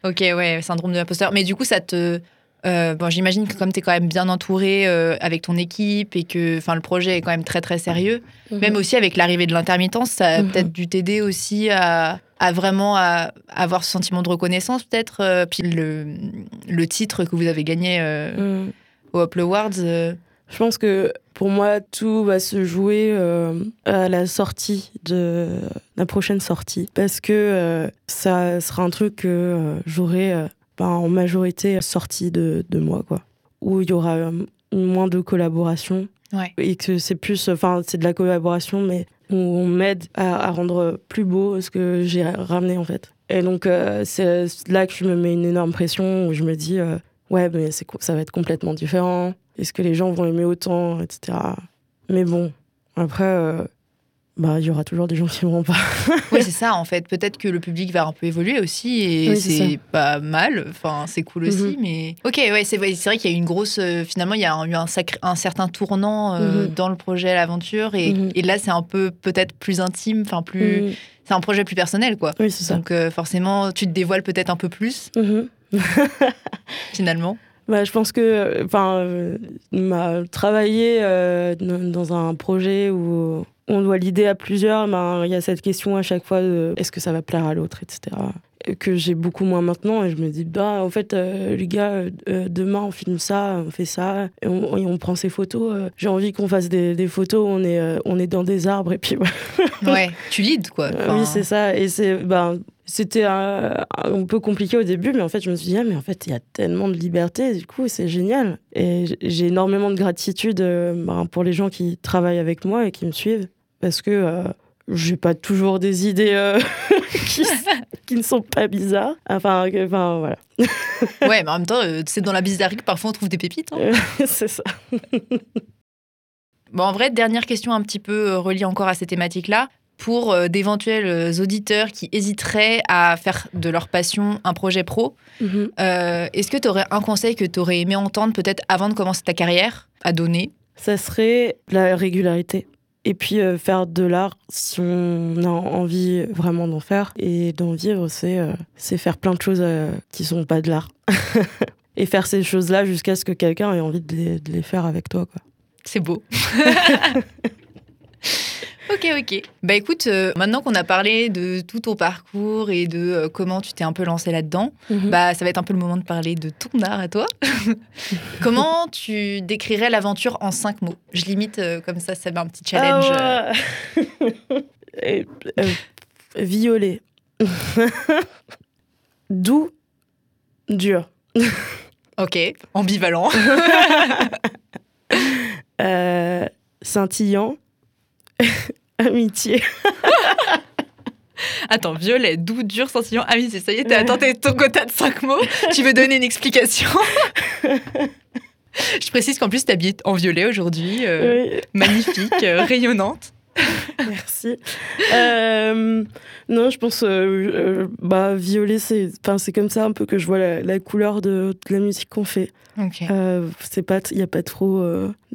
ok, ouais, syndrome de l'imposteur. Mais du coup, ça te. euh, bon, j'imagine que comme tu es quand même bien entouré euh, avec ton équipe et que le projet est quand même très très sérieux, même aussi avec l'arrivée de l'intermittence, ça a Mhm. peut-être dû t'aider aussi à, à vraiment à, avoir ce sentiment de reconnaissance, peut-être. euh, puis le, le titre que vous avez gagné euh, Mm. au Hop Awards. euh, Je pense que pour moi, tout va se jouer euh, à la sortie de la prochaine sortie. Parce que ça sera un truc que j'aurai ben, en majorité sortie de, de moi, quoi. Où il y aura moins de collaboration. Ouais. Et que c'est plus, enfin, c'est de la collaboration, mais où on m'aide à, rendre plus beau ce que j'ai ramené, en fait. Et donc, euh, c'est là que je me mets une énorme pression, où je me dis, euh, ouais, mais ça va être complètement différent. Est-ce que les gens vont aimer autant, etc. Mais bon, après, euh, bah, il y aura toujours des gens qui n'aimeront pas. Oui, c'est ça en fait. Peut-être que le public va un peu évoluer aussi et Oui, c'est pas mal. Enfin, c'est cool aussi, Mhm. mais ok, ouais, c'est vrai, qu'il y a eu une grosse. euh, finalement, il y a eu un, sacré, un certain tournant euh, Mhm. dans le projet, l'aventure, et, Mhm. et là, c'est un peu peut-être plus intime, enfin plus. C'est un projet plus personnel, quoi. Oui, c'est ça. Donc euh, forcément, tu te dévoiles peut-être un peu plus [LAUGHS] finalement. Bah, je pense que enfin travailler dans un projet où on doit l'idée à plusieurs, ben, il y a cette question à chaque fois de est-ce que ça va plaire à l'autre, etc. Et Que j'ai beaucoup moins maintenant et je me dis bah en fait euh, les gars euh, euh, demain on filme ça, on fait ça et on, et on prend ces photos. euh, j'ai envie qu'on fasse des, des photos, on est on est dans des arbres et puis [LAUGHS] Ouais, tu leads, quoi. Enfin, oui, c'est ça. Et c'est, ben, c'était un, un peu compliqué au début, mais en fait, je me suis dit, ah, mais en fait, il y a tellement de liberté, du coup, c'est génial. Et j'ai énormément de gratitude euh, ben, pour les gens qui travaillent avec moi et qui me suivent, parce que euh, j'ai pas toujours des idées euh, [LAUGHS] qui, qui ne sont pas bizarres. Enfin, enfin voilà, [LAUGHS] Ouais, mais en même temps, euh, c'est dans la bizarrerie que parfois on trouve des pépites. hein. Euh, [LAUGHS] c'est ça. Bon, en vrai, dernière question un petit peu reliée encore à ces thématiques-là. Pour d'éventuels auditeurs qui hésiteraient à faire de leur passion un projet pro, Mhm. euh, est-ce que tu aurais un conseil que tu aurais aimé entendre peut-être avant de commencer ta carrière à donner? Ça serait la régularité. Et puis euh, faire de l'art, si on a envie vraiment d'en faire et d'en vivre, c'est euh, c'est faire plein de choses euh, qui sont pas de l'art. [LAUGHS] et faire ces choses-là jusqu'à ce que quelqu'un ait envie de les, de les faire avec toi. Quoi. C'est beau. [LAUGHS] ok, ok. Bah écoute, euh, maintenant qu'on a parlé de tout ton parcours et de euh, comment tu t'es un peu lancé là-dedans, Mhm. bah ça va être un peu le moment de parler de ton art à toi. [LAUGHS] comment tu décrirais l'aventure en cinq mots? Je limite euh, comme ça, ça met un petit challenge. Ah [LAUGHS] violet. [LAUGHS] Doux. Dur. Ok, ambivalent. Euh, scintillant. Amitié. [LAUGHS] Attends, violet, doux, dur, scintillant, amitié. Ça y est, t'as tes- ton quota de cinq mots. Tu veux donner une explication [LAUGHS] Je précise qu'en plus, t'habilles en violet aujourd'hui. euh, Oui. magnifique, euh, rayonnante. [LAUGHS] Merci. Euh, non, je pense, euh, euh, bah, violet, c'est, enfin, c'est comme ça un peu que je vois la, la couleur de, de la musique qu'on fait. C'est pas, il y a pas trop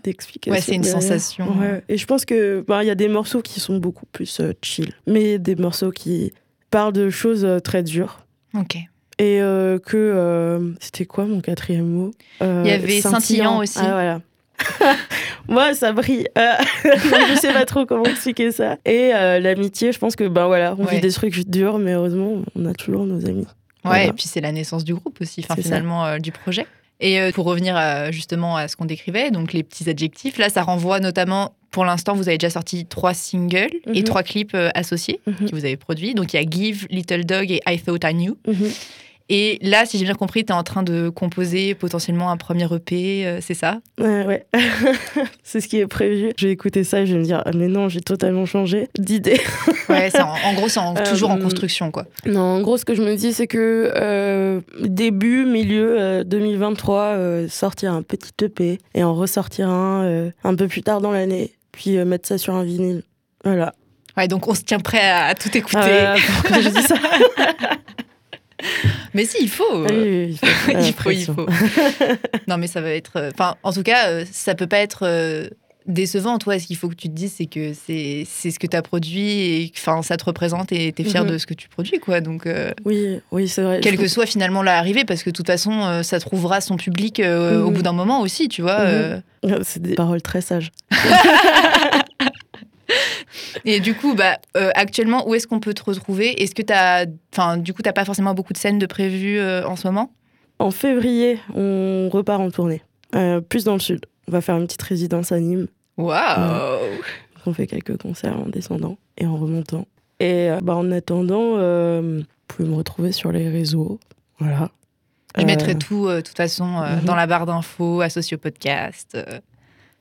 d'explications. Ouais, c'est une derrière. sensation. Ouais. Et je pense que, bah, il y a des morceaux qui sont beaucoup plus chill, mais des morceaux qui parlent de choses très dures. Ok. Et euh, que euh, c'était quoi mon quatrième mot? Euh, Il y avait scintillant aussi. Ah voilà. [LAUGHS] Moi, ça brille. Euh, [LAUGHS] je sais pas trop comment expliquer ça. Et euh, l'amitié, je pense que ben voilà, on Ouais. vit des trucs durs, mais heureusement, on a toujours nos amis. Ouais, Voilà. et puis c'est la naissance du groupe aussi, enfin finalement euh, du projet. Et euh, pour revenir à- justement à ce qu'on décrivait, donc les petits adjectifs, là ça renvoie notamment, pour l'instant vous avez déjà sorti trois singles et Mhm. trois clips associés Mhm. que vous avez produits. Donc il y a Give, Little Dog et I Thought I Knew. Mhm. Et là, si j'ai bien compris, tu es en train de composer potentiellement un premier EP, euh, c'est ça? Ouais, ouais. [LAUGHS] c'est ce qui est prévu. Je vais écouter ça et je vais me dire, ah, mais non, j'ai totalement changé d'idée. [LAUGHS] Ouais, en, en gros, c'est Euh, toujours en construction quoi. Non, en gros, ce que je me dis, c'est que euh, début, milieu euh, 2023, euh, sortir un petit EP et en ressortir un un peu plus tard dans l'année, puis mettre ça sur un vinyle. Voilà. Ouais, donc on se tient prêt à, à tout écouter. Ah, pourquoi je dis ça [LAUGHS] Mais si, il faut. Ah oui, oui, il faut. [LAUGHS] il Ah, faut, il pression. faut. [LAUGHS] non, mais ça va être. euh, Enfin, en tout cas, euh, ça peut pas être euh, décevant. Toi, ce qu'il faut que tu te dises, c'est que c'est ce que tu as produit et enfin, ça te représente et tu es fier Mhm. de ce que tu produis, quoi. Donc, euh, Oui, oui, c'est vrai. quelle que soit finalement l'arrivée, parce que de toute façon, ça trouvera son public euh, au Mhm. bout d'un moment aussi, tu vois. Mhm. euh. trouve- C'est des paroles très sages. [LAUGHS] Et du coup, bah, euh, actuellement, où est-ce qu'on peut te retrouver? Est-ce que tu as. Enfin, du coup, tu pas forcément beaucoup de scènes de prévues euh, en ce moment? En février, on repart en tournée. Euh, plus dans le sud. On va faire une petite résidence à Nîmes. Waouh On fait quelques concerts en descendant et en remontant. Et bah, en attendant, vous pouvez me retrouver sur les réseaux. Voilà. Je mettrai tout, de toute façon, mhm. dans la barre d'infos, associé au podcast.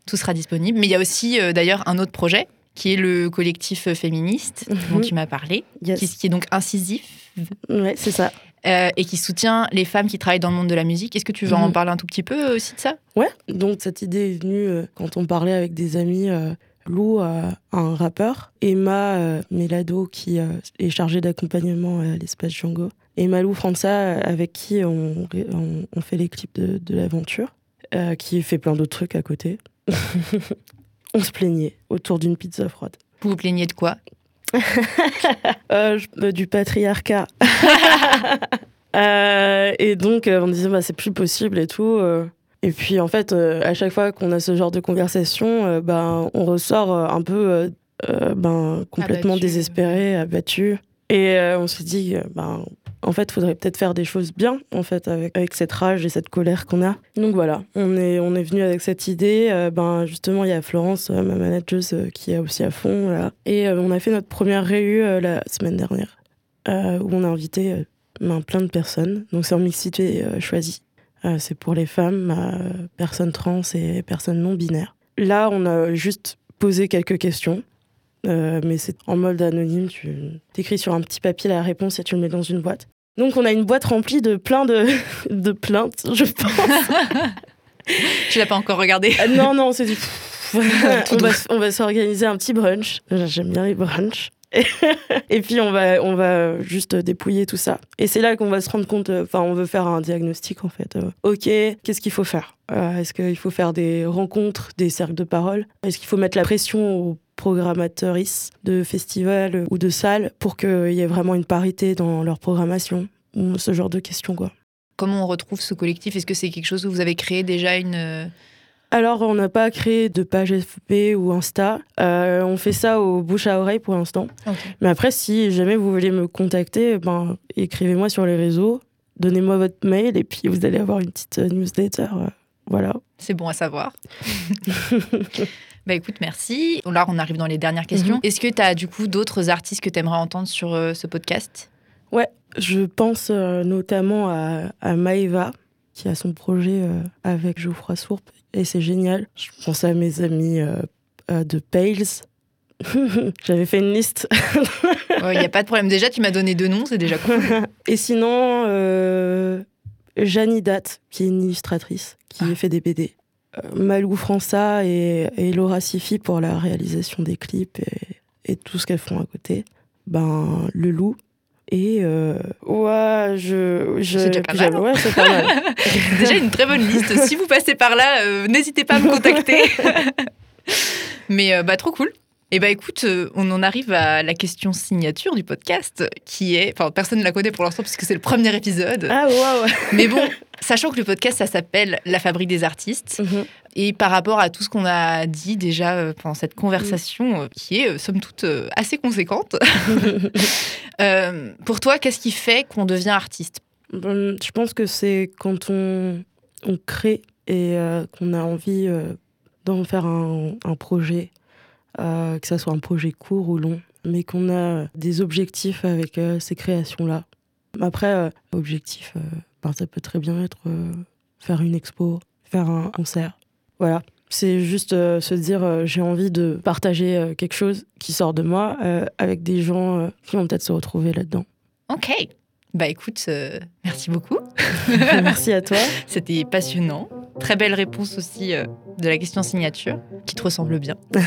tout sera disponible. Mais il y a aussi, d'ailleurs, un autre projet qui est le collectif féministe dont Mhm. tu m'as parlé, Yes. qui, qui est donc incisif Ouais, c'est ça. euh, et qui soutient les femmes qui travaillent dans le monde de la musique. Est-ce que tu veux en Mhm. parler un tout petit peu euh, aussi de ça? Ouais, donc cette idée est venue euh, quand on parlait avec des amis. euh, Lou, un rappeur, Emma Melado, qui est chargée d'accompagnement à l'espace Django, et Malou França, avec qui on, on- on fait les clips de, de l'aventure, qui fait plein d'autres trucs à côté. [LAUGHS] on se plaignait autour d'une pizza froide. Vous vous plaignez de quoi [LAUGHS] Euh, je- euh, du patriarcat. [LAUGHS] Euh, et donc, euh, on disait, bah, c'est plus possible et tout. Et puis, en fait, à chaque fois qu'on a ce genre de conversation, ben, on ressort un peu ben, complètement Abattu. désespéré, abattu. Et on se dit, ben, en fait, il faudrait peut-être faire des choses bien, en fait, avec, cette rage et cette colère qu'on a. Donc voilà, on est, on est venu avec cette idée. Euh, ben, justement, il y a Florence, euh, ma manageuse, euh, qui est aussi à fond. Et on a fait notre première réu la semaine dernière, où on a invité ben, plein de personnes. Donc c'est en mixité choisie. C'est pour les femmes, personnes trans et personnes non binaires. Là, on a juste posé quelques questions. mais c'est en mode anonyme, tu écris sur un petit papier la réponse et tu le mets dans une boîte. Donc on a une boîte remplie de plein de, [LAUGHS] de plaintes, je pense. [LAUGHS] Tu l'as pas encore regardé Ah, non, non, c'est du... [LAUGHS] Tout on, va, on va s'organiser un petit brunch. J'aime bien les brunchs. [LAUGHS] Et puis on va, on va juste dépouiller tout ça. Et c'est là qu'on va se rendre compte, euh, enfin on veut faire un diagnostic en fait. Euh, ok, qu'est-ce qu'il faut faire? Euh, Est-ce qu'il faut faire des rencontres, des cercles de parole? Est-ce qu'il faut mettre la pression aux programmateurs de festivals ou de salles pour qu'il y ait vraiment une parité dans leur programmation? Ce genre de questions quoi. Comment on retrouve ce collectif? Est-ce que c'est quelque chose où vous avez créé déjà une... Alors, on n'a pas créé de page FB ou Insta. Euh, on fait ça au bouche à oreille pour l'instant. Mais après, si jamais vous voulez me contacter, ben, écrivez-moi sur les réseaux, donnez-moi votre mail et puis vous allez avoir une petite euh, newsletter. euh, voilà. C'est bon à savoir. [LAUGHS] bah écoute, merci. Là, on arrive dans les dernières questions. Mhm. Est-ce que tu as du coup d'autres artistes que tu aimerais entendre sur euh, ce podcast? Je pense euh, notamment à, à Maeva, qui a son projet euh, avec Geoffroy Sourpe, et c'est génial. Je pense à mes amis euh, euh, de Pales. [LAUGHS] J'avais fait une liste. [LAUGHS] Il n'y a pas de problème. Déjà, tu m'as donné deux noms, c'est déjà cool. [LAUGHS] Et sinon, euh, Jeannie Date, qui est une illustratrice, qui Ah. fait des BD. Euh, Malou França et, et Laura Sifi pour la réalisation des clips et, et tout ce qu'elles font à côté. Ben, le loup. Et euh, ouais, je. je C'est déjà pas mal, j'avais- Ouais, c'est pas mal. [LAUGHS] Déjà une très bonne liste. Si vous passez par là, euh, n'hésitez pas à me contacter. [LAUGHS] Mais euh, bah trop cool. Et bah écoute, euh, on en arrive à la question signature du podcast, qui est, enfin personne ne la connaît pour l'instant puisque c'est le premier épisode. Ah, waouh! Mais bon, sachant que le podcast ça s'appelle La Fabrique des artistes, Mhm. et par rapport à tout ce qu'on a dit déjà pendant cette conversation, euh, qui est somme toute assez conséquente, [LAUGHS] euh, pour toi, qu'est-ce qui fait qu'on devient artiste? Hum, Je pense que c'est quand on, crée et euh, qu'on a envie euh, d'en faire un, projet, que ça soit un projet court ou long, mais qu'on a des objectifs avec ces créations-là. Après, objectif, ben, ça peut très bien être faire une expo, faire un concert. Voilà. C'est juste euh, se dire euh, j'ai envie de partager euh, quelque chose qui sort de moi avec des gens qui vont peut-être se retrouver là-dedans. Ok. Bah écoute, merci beaucoup. [LAUGHS] Merci à toi. [LAUGHS] C'était passionnant. Très belle réponse aussi de la question signature, qui te ressemble bien. [LAUGHS]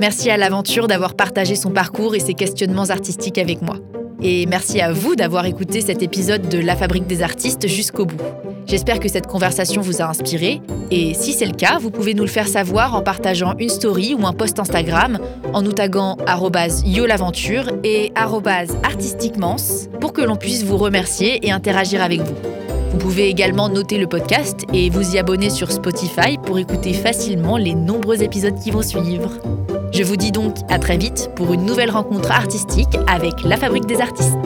merci à l'aventure d'avoir partagé son parcours et ses questionnements artistiques avec moi. Et merci à vous d'avoir écouté cet épisode de La Fabrique des artistes jusqu'au bout. J'espère que cette conversation vous a inspiré. Et si c'est le cas, vous pouvez nous le faire savoir en partageant une story ou un post Instagram, en nous taguant yolaventure et arrobase artistiquements pour que l'on puisse vous remercier et interagir avec vous. Vous pouvez également noter le podcast et vous y abonner sur Spotify pour écouter facilement les nombreux épisodes qui vont suivre. Je vous dis donc à très vite pour une nouvelle rencontre artistique avec la Fabrique des artistes.